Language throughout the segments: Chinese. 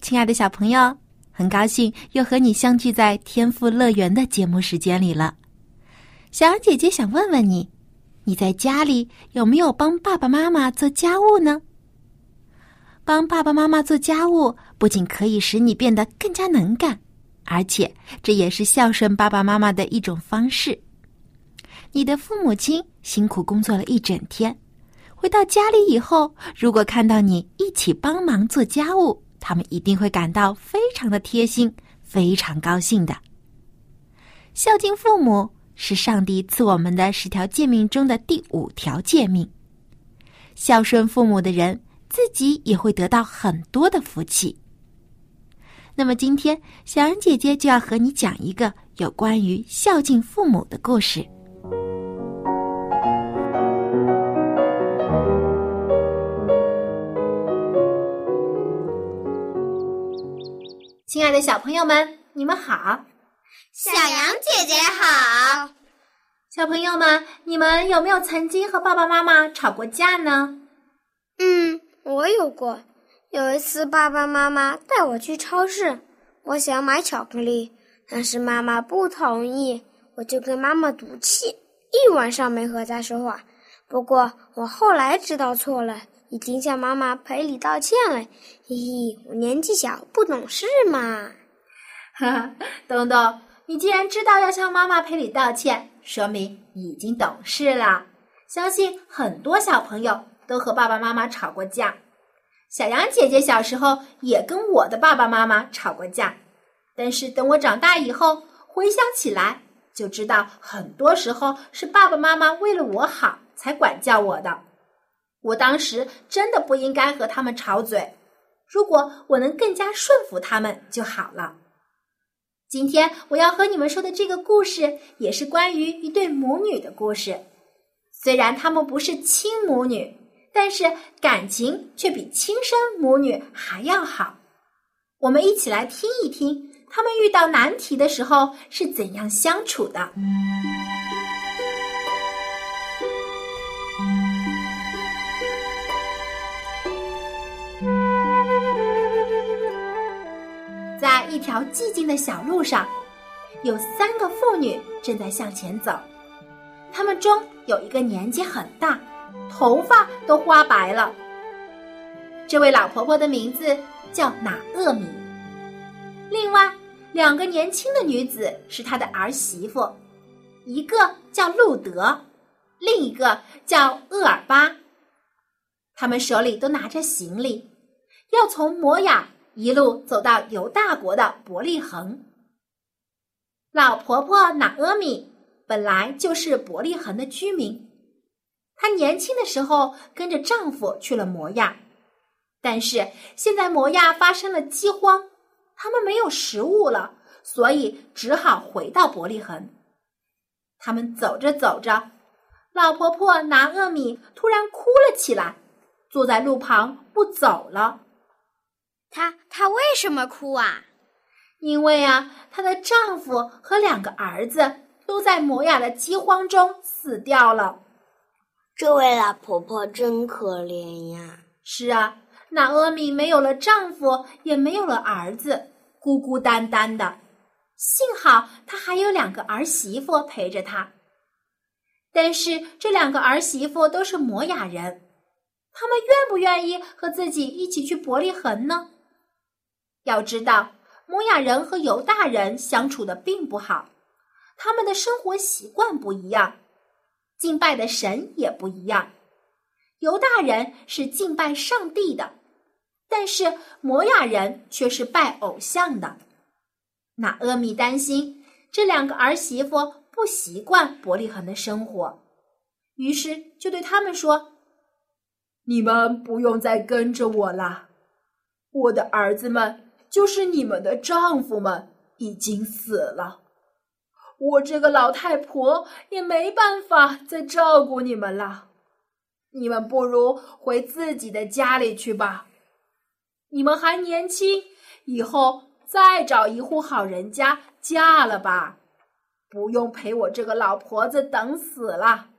亲爱的小朋友，很高兴又和你相聚在天赋乐园的节目时间里了。小姐姐想问问你，你在家里有没有帮爸爸妈妈做家务呢？帮爸爸妈妈做家务，不仅可以使你变得更加能干，而且这也是孝顺爸爸妈妈的一种方式。你的父母亲辛苦工作了一整天，回到家里以后，如果看到你一起帮忙做家务，他们一定会感到非常的贴心，非常高兴的。孝敬父母是上帝赐我们的十条诫命中的第五条诫命。孝顺父母的人，自己也会得到很多的福气。那么今天，小羊姐姐就要和你讲一个有关于孝敬父母的故事。亲爱的小朋友们，你们好！小羊姐姐好！小朋友们，你们有没有曾经和爸爸妈妈吵过架呢？嗯，我有过。有一次，爸爸妈妈带我去超市，我想买巧克力，但是妈妈不同意，我就跟妈妈赌气，一晚上没和她说话。不过我后来知道错了。已经向妈妈赔礼道歉了，嘿嘿，我年纪小不懂事嘛。哈哈，东东，你既然知道要向妈妈赔礼道歉，说明已经懂事了。相信很多小朋友都和爸爸妈妈吵过架。小杨姐姐小时候也跟我的爸爸妈妈吵过架，但是等我长大以后回想起来，就知道很多时候是爸爸妈妈为了我好才管教我的。我当时真的不应该和他们吵嘴，如果我能更加顺服他们就好了。今天我要和你们说的这个故事，也是关于一对母女的故事。虽然他们不是亲母女，但是感情却比亲生母女还要好。我们一起来听一听，他们遇到难题的时候是怎样相处的。在一条寂静的小路上，有三个妇女正在向前走。她们中有一个年纪很大，头发都花白了。这位老婆婆的名字叫拿厄米。另外两个年轻的女子是她的儿媳妇，一个叫路德，另一个叫厄尔巴。他们手里都拿着行李，要从摩雅。一路走到犹大国的伯利恒。老婆婆拿阿米本来就是伯利恒的居民，她年轻的时候跟着丈夫去了摩亚，但是现在摩亚发生了饥荒，他们没有食物了，所以只好回到伯利恒。他们走着走着，老婆婆拿阿米突然哭了起来，坐在路旁不走了。她她为什么哭啊？因为啊，她的丈夫和两个儿子都在摩亚的饥荒中死掉了。这位老婆婆真可怜呀！是啊，那阿米没有了丈夫，也没有了儿子，孤孤单单的。幸好她还有两个儿媳妇陪着她。但是这两个儿媳妇都是摩雅人，他们愿不愿意和自己一起去伯利恒呢？要知道，摩亚人和犹大人相处的并不好，他们的生活习惯不一样，敬拜的神也不一样。犹大人是敬拜上帝的，但是摩亚人却是拜偶像的。那阿米担心这两个儿媳妇不习惯伯利恒的生活，于是就对他们说：“你们不用再跟着我了。我的儿子们，就是你们的丈夫们，已经死了。我这个老太婆也没办法再照顾你们了。你们不如回自己的家里去吧。你们还年轻，以后再找一户好人家嫁了吧，不用陪我这个老婆子等死了。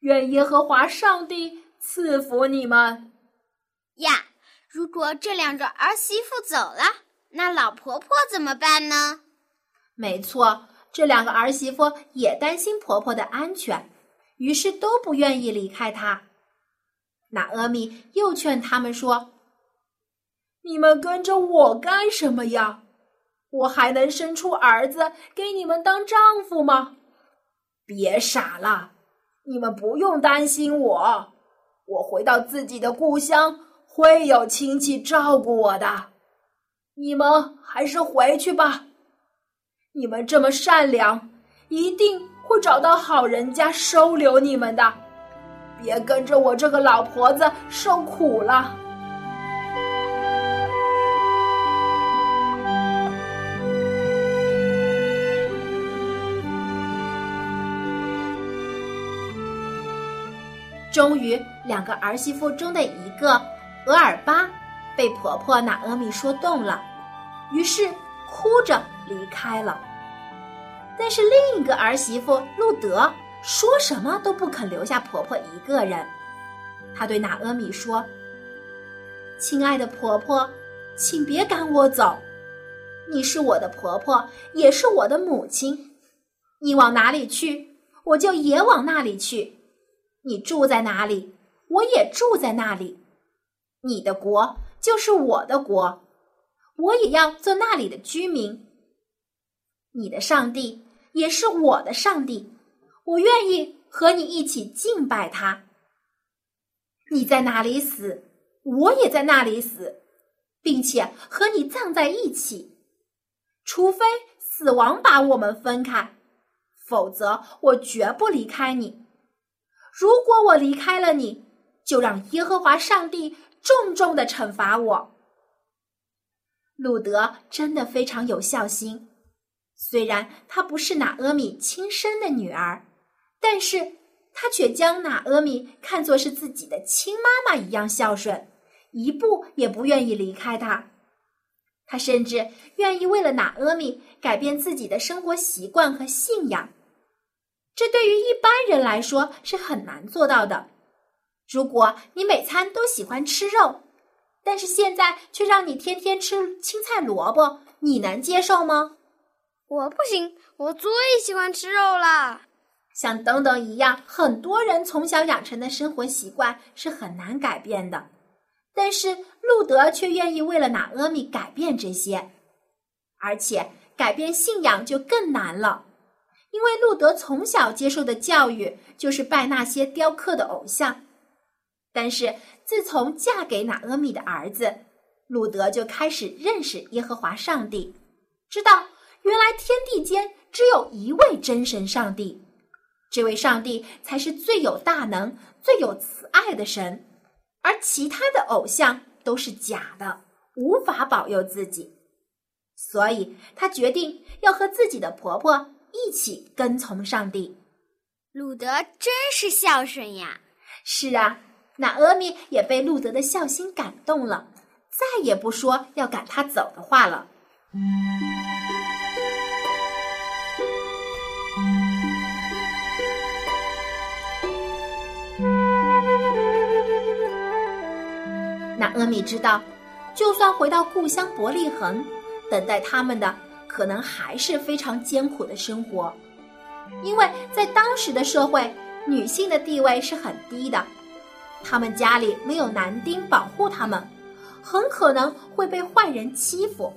愿耶和华上帝。赐福你们呀！如果这两个儿媳妇走了，那老婆婆怎么办呢？没错，这两个儿媳妇也担心婆婆的安全，于是都不愿意离开她。那阿米又劝他们说：“你们跟着我干什么呀？我还能生出儿子给你们当丈夫吗？别傻了，你们不用担心我。”我回到自己的故乡，会有亲戚照顾我的。你们还是回去吧。你们这么善良，一定会找到好人家收留你们的。别跟着我这个老婆子受苦了。终于，两个儿媳妇中的一个额尔巴被婆婆拿阿米说动了，于是哭着离开了。但是另一个儿媳妇路德说什么都不肯留下婆婆一个人。她对拿阿米说：“亲爱的婆婆，请别赶我走，你是我的婆婆，也是我的母亲。你往哪里去，我就也往那里去。”你住在哪里，我也住在那里。你的国就是我的国，我也要做那里的居民。你的上帝也是我的上帝，我愿意和你一起敬拜他。你在哪里死，我也在那里死，并且和你葬在一起，除非死亡把我们分开，否则我绝不离开你。如果我离开了你，就让耶和华上帝重重的惩罚我。路德真的非常有孝心，虽然他不是拿阿米亲生的女儿，但是他却将拿阿米看作是自己的亲妈妈一样孝顺，一步也不愿意离开他。他甚至愿意为了拿阿米改变自己的生活习惯和信仰。这对于一般人来说是很难做到的。如果你每餐都喜欢吃肉，但是现在却让你天天吃青菜萝卜，你能接受吗？我不行，我最喜欢吃肉了。像等等一样，很多人从小养成的生活习惯是很难改变的。但是路德却愿意为了拿阿米改变这些，而且改变信仰就更难了。因为路德从小接受的教育就是拜那些雕刻的偶像，但是自从嫁给拿阿米的儿子，路德就开始认识耶和华上帝，知道原来天地间只有一位真神上帝，这位上帝才是最有大能、最有慈爱的神，而其他的偶像都是假的，无法保佑自己，所以他决定要和自己的婆婆。一起跟从上帝，鲁德真是孝顺呀！是啊，那阿米也被路德的孝心感动了，再也不说要赶他走的话了。那阿米知道，就算回到故乡伯利恒，等待他们的。可能还是非常艰苦的生活，因为在当时的社会，女性的地位是很低的，他们家里没有男丁保护他们，很可能会被坏人欺负。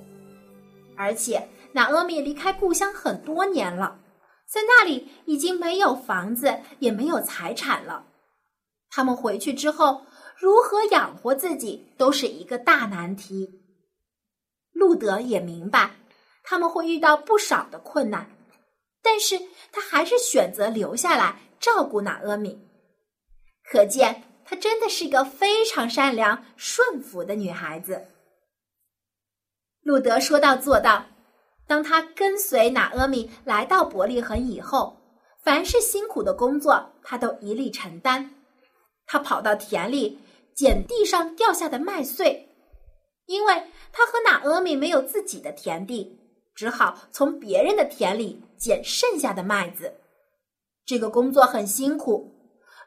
而且，那阿米离开故乡很多年了，在那里已经没有房子，也没有财产了。他们回去之后，如何养活自己都是一个大难题。路德也明白。他们会遇到不少的困难，但是他还是选择留下来照顾娜阿米。可见她真的是一个非常善良、顺服的女孩子。路德说到做到，当他跟随拿阿米来到伯利恒以后，凡是辛苦的工作，他都一力承担。他跑到田里捡地上掉下的麦穗，因为他和拿阿米没有自己的田地，只好从别人的田里捡剩下的麦子。这个工作很辛苦，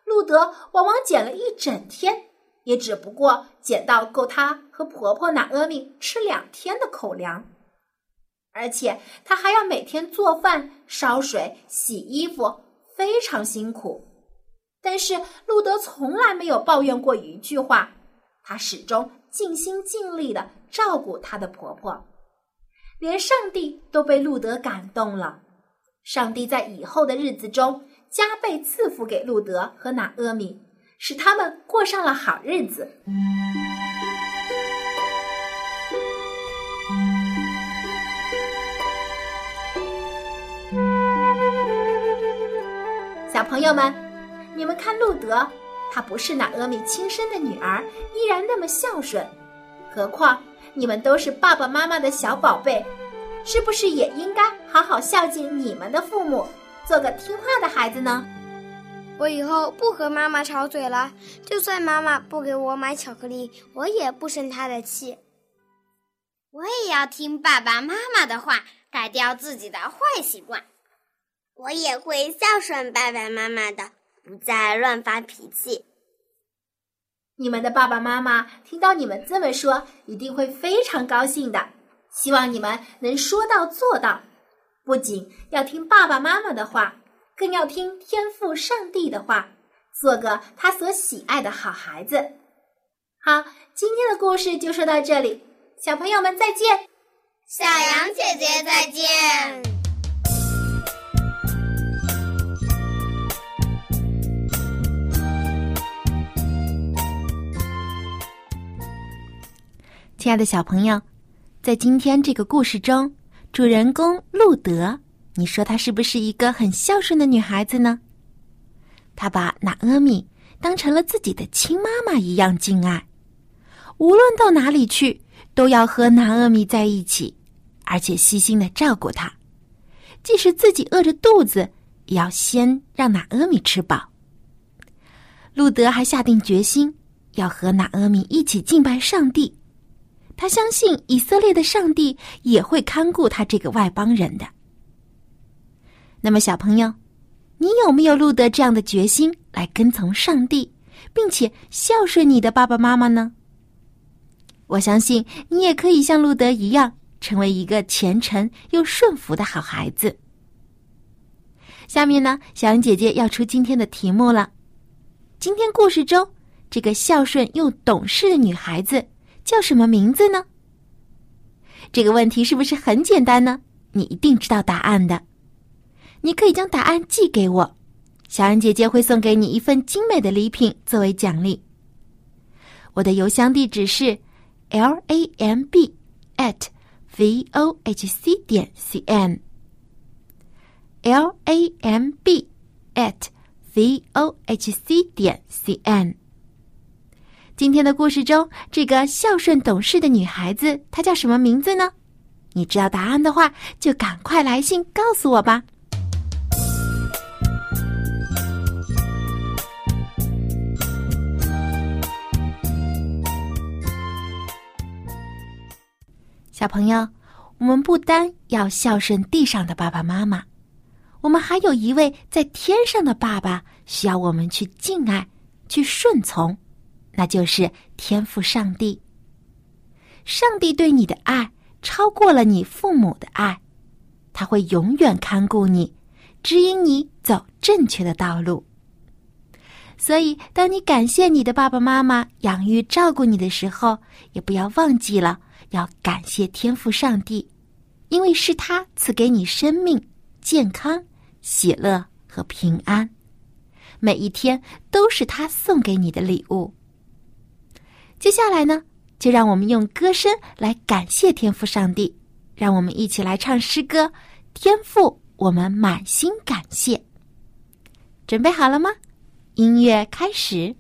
路德往往捡了一整天，也只不过捡到够他和婆婆拿阿米吃两天的口粮。而且他还要每天做饭、烧水、洗衣服，非常辛苦。但是路德从来没有抱怨过一句话，他始终尽心尽力的照顾他的婆婆，连上帝都被路德感动了。上帝在以后的日子中加倍赐福给路德和拿阿米，使他们过上了好日子。小朋友们。你们看，路德，她不是拿阿米亲生的女儿，依然那么孝顺。何况你们都是爸爸妈妈的小宝贝，是不是也应该好好孝敬你们的父母，做个听话的孩子呢？我以后不和妈妈吵嘴了，就算妈妈不给我买巧克力，我也不生她的气。我也要听爸爸妈妈的话，改掉自己的坏习惯。我也会孝顺爸爸妈妈的。不再乱发脾气。你们的爸爸妈妈听到你们这么说，一定会非常高兴的。希望你们能说到做到，不仅要听爸爸妈妈的话，更要听天父上帝的话，做个他所喜爱的好孩子。好，今天的故事就说到这里，小朋友们再见，小羊姐姐再见。亲爱的小朋友，在今天这个故事中，主人公路德，你说她是不是一个很孝顺的女孩子呢？她把娜阿米当成了自己的亲妈妈一样敬爱，无论到哪里去，都要和娜阿米在一起，而且细心的照顾她，即使自己饿着肚子，也要先让娜阿米吃饱。路德还下定决心要和娜阿米一起敬拜上帝。他相信以色列的上帝也会看顾他这个外邦人的。那么，小朋友，你有没有路德这样的决心来跟从上帝，并且孝顺你的爸爸妈妈呢？我相信你也可以像路德一样，成为一个虔诚又顺服的好孩子。下面呢，小杨姐姐要出今天的题目了。今天故事中，这个孝顺又懂事的女孩子。叫什么名字呢？这个问题是不是很简单呢？你一定知道答案的。你可以将答案寄给我，小安姐姐会送给你一份精美的礼品作为奖励。我的邮箱地址是 l a m b at v o h c 点 c n l a m b at v o h c 点 c n。今天的故事中，这个孝顺懂事的女孩子，她叫什么名字呢？你知道答案的话，就赶快来信告诉我吧。小朋友，我们不单要孝顺地上的爸爸妈妈，我们还有一位在天上的爸爸，需要我们去敬爱、去顺从。那就是天赋上帝。上帝对你的爱超过了你父母的爱，他会永远看顾你，指引你走正确的道路。所以，当你感谢你的爸爸妈妈养育照顾你的时候，也不要忘记了要感谢天赋上帝，因为是他赐给你生命、健康、喜乐和平安，每一天都是他送给你的礼物。接下来呢，就让我们用歌声来感谢天赋上帝。让我们一起来唱诗歌，《天赋》，我们满心感谢。准备好了吗？音乐开始。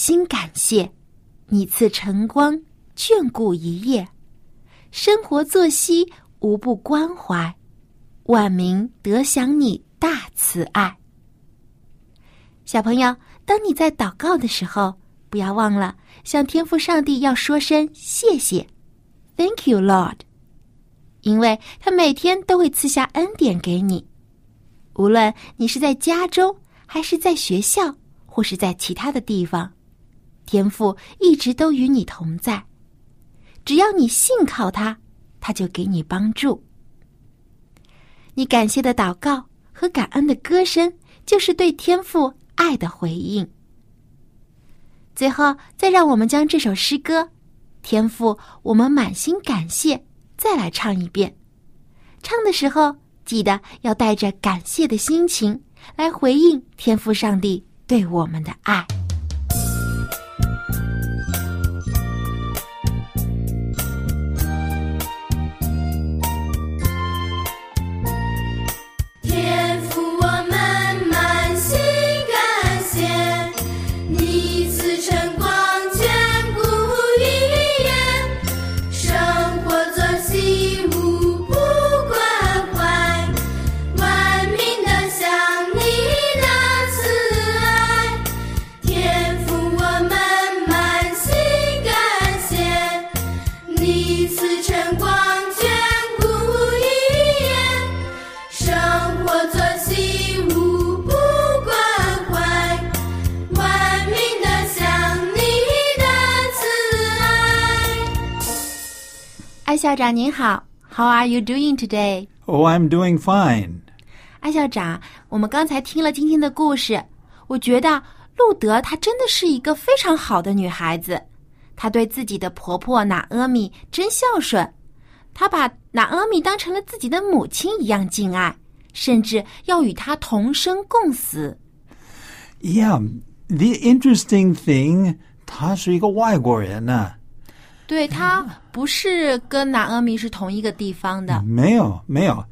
心感谢你赐晨光，眷顾一夜，生活作息无不关怀，万民得享你大慈爱。小朋友，当你在祷告的时候，不要忘了向天父上帝要说声谢谢，Thank you, Lord，因为他每天都会赐下恩典给你，无论你是在家中，还是在学校，或是在其他的地方，天父一直都与你同在。只要你信靠他，他就给你帮助。你感谢的祷告和感恩的歌声，就是对天父爱的回应。最后，再让我们将这首诗歌《天父》，我们满心感谢，再来唱一遍。唱的时候，记得要带着感谢的心情来回应天父上帝对我们的爱。长您好，How are you doing today？Oh, I'm doing fine. 艾校长，我们刚才听了今天的故事，我觉得路德她真的是一个非常好的女孩子。她对自己的婆婆拿阿米真孝顺，她把拿阿米当成了自己的母亲一样敬爱，甚至要与她同生共死。Yeah, the interesting thing, 他是一个外国人呢。对她不是跟拿阿米是同一个地方的，没有，没有。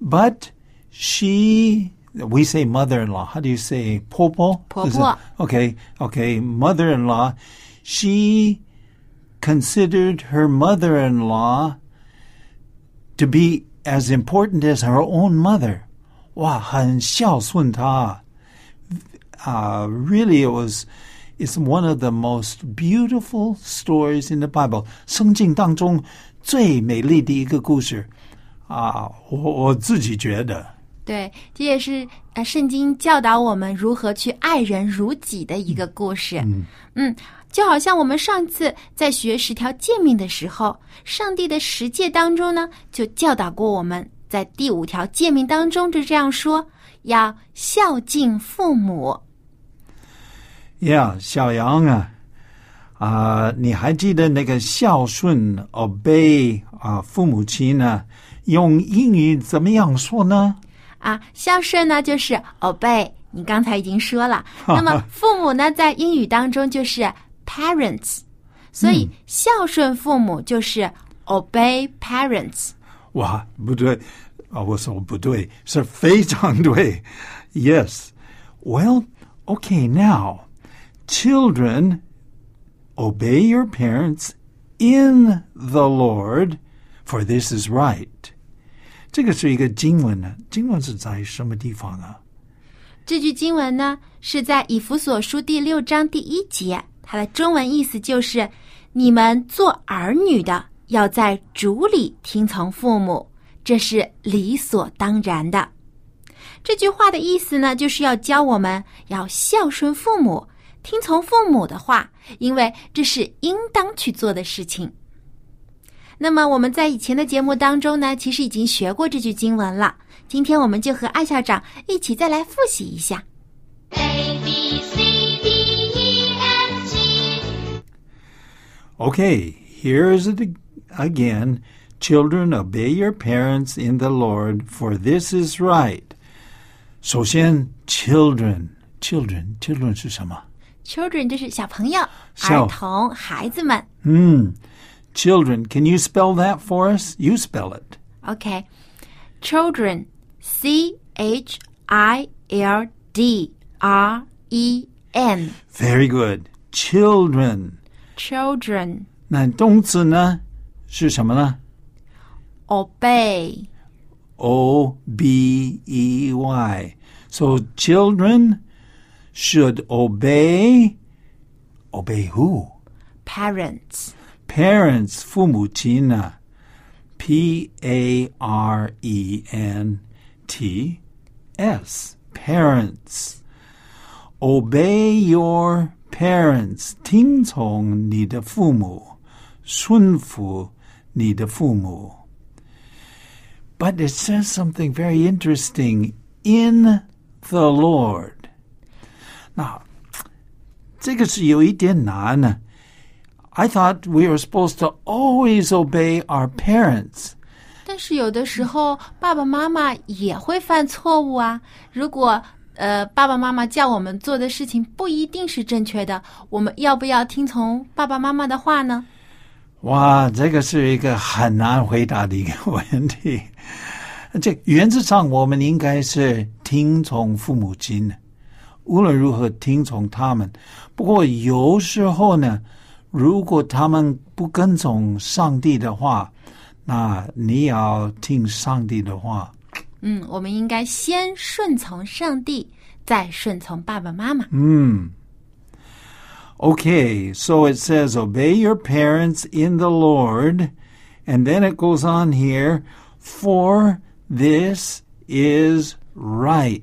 But she, we say mother-in-law. How do you say 婆婆？婆婆。 Is it- Okay, okay. Mother-in-law. She considered her mother-in-law to be as important as her own mother. 哇，很孝顺她。uh, really it was It's one of the most beautiful stories in the Bible. 圣经当中最美丽的一个故事啊，我我自己觉得，对，这也是呃圣经教导我们如何去爱人如己的一个故事。嗯就好像我们上次在学十条诫命的时候，上帝的十诫当中呢，就教导过我们，在第五条诫命当中就这样说：要孝敬父母。Yeah，小杨啊，啊、你还记得那个孝顺 obey 啊、父母亲呢？用英语怎么样说呢？啊，孝顺呢就是 obey，你刚才已经说了。那么父母呢，在英语当中就是 parents，所以孝顺父母就是 obey parents。哇，不对啊！我说不对，是非常对。Yes. Well, okay, now, children, obey your parents in the Lord, for this is right. 这个是一个经文呢，经文是在什么地方啊？这句经文呢，是在以弗所书第六章第一节，它的中文意思就是：你们做儿女的要在主里听从父母，这是理所当然的。这句话的意思呢，就是要教我们要孝顺父母，听从父母的话，因为这是应当去做的事情。那么我们在以前的节目当中呢，其实已经学过这句经文了。今天我们就和艾校长一起再来复习一下。A B C D E F G Okay, here's it ag- again. Children, obey your parents in the Lord, for this is right. 首先，children, children, children 是什么？Children 就是小朋友、小儿童、孩子们。嗯，children. Can you spell that for us? You spell it. OK，children，C H I L D R E n Very good. Children. children 那动词呢是什么呢 obey O B E Y. So children should obey. Obey who? parents Parents, 父母亲啊 P A R E N T S. Parents. Obey your parents. 听从你的父母，顺服你的父母。But it says something very interesting in the Lord. 那这个是有一点难呢。I thought we were supposed to always obey our parents. 但是有的时候爸爸妈妈也会犯错误啊。如果呃爸爸妈妈叫我们做的事情不一定是正确的，我们要不要听从爸爸妈妈的话呢？哇，这个是一个很难回答的一个问题。这原则上，我们应该是听从父母亲的，无论如何听从他们。不过有时候呢，如果他们不跟从上帝的话，那你要听上帝的话。嗯，我们应该先顺从上帝，再顺从爸爸妈妈。 Okay, so it says, Obey your parents in the Lord. And then it goes on here, For this is right.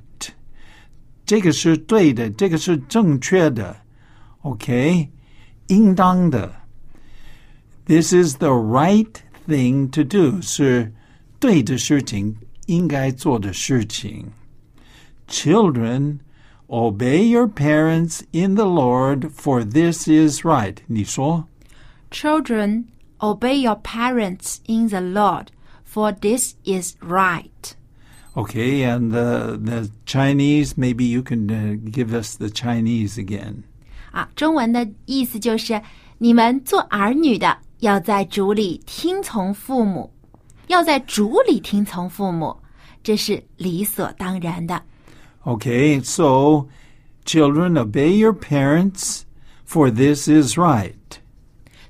这个是对的，这个是正确的。OK，应当的。This is the right thing to do. 是对的事情，应该做的事情。Children, obey your parents in the Lord, for this is right. 你说 Children, obey your parents in the Lord, for this is right. Okay, and the the Chinese, maybe you can uh, give us the Chinese again. 啊，中文的意思就是你们做儿女的要在主里听从父母，要在主里听从父母，这是理所当然的。 Okay, so children, obey your parents, for this is right.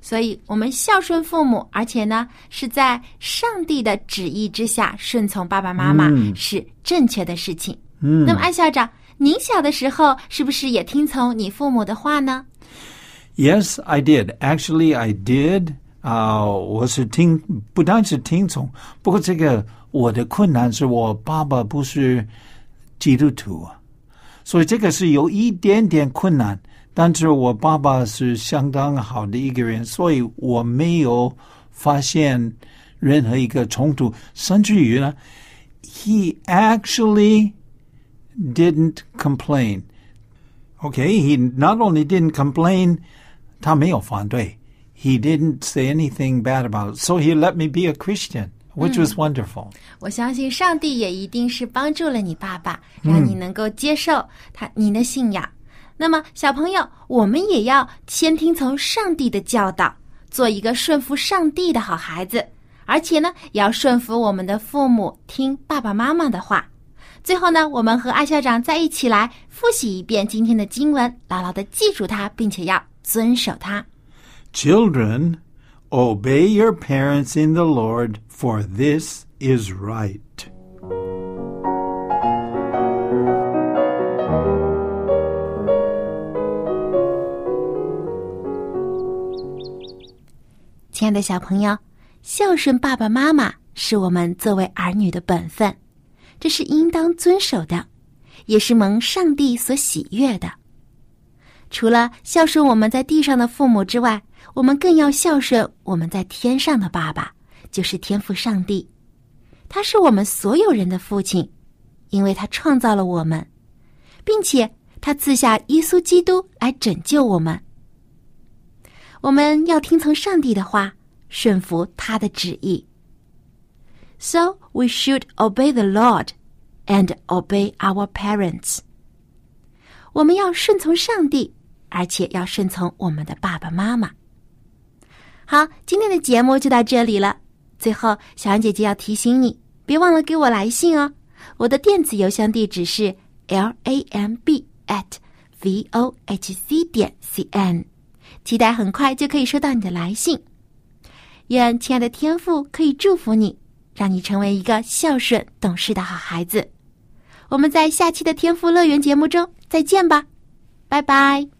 所以，我们孝顺父母，而且呢是在上帝的旨意之下顺从爸爸妈妈，是正确的事情。嗯，那么安校长，您小的时候是不是也听从你父母的话呢？Yes, I did. Actually, I did. 啊、我是听，不但是听从，不过这个我的困难是我爸爸不是基督徒，所以这个是有一点点困难。但是我爸爸是相当好的一个人，所以我没有发现任何一个冲突，甚至于呢，he actually didn't complain. Okay, he not only didn't complain, 他没有反对. He didn't say anything bad about it. So he let me be a Christian, which was wonderful. 我相信上帝也一定是帮助了你爸爸，让你能够接受他您的信仰。 那么，小朋友，我们也要先听从上帝的教导，做一个顺服上帝的好孩子，而且呢，也要顺服我们的父母，听爸爸妈妈的话。最后呢，我们和艾校长再一起来复习一遍今天的经文，牢牢的记住它，并且要遵守它。Children, obey your parents in the Lord, for this is right. 亲爱的小朋友，孝顺爸爸妈妈是我们作为儿女的本分，这是应当遵守的，也是蒙上帝所喜悦的。除了孝顺我们在地上的父母之外，我们更要孝顺我们在天上的爸爸，就是天父上帝。他是我们所有人的父亲，因为他创造了我们，并且他赐下耶稣基督来拯救我们。我们要听从上帝的话，顺服他的旨意。So we should obey the Lord and obey our parents. 我们要顺从上帝，而且要顺从我们的爸爸妈妈。好，今天的节目就到这里了。最后，小安姐姐要提醒你，别忘了给我来信哦。我的电子邮箱地址是 l a m b at v o h c 点 c n，期待很快就可以收到你的来信。愿亲爱的天父可以祝福你，让你成为一个孝顺懂事的好孩子。我们在下期的天赋乐园节目中再见吧，拜拜。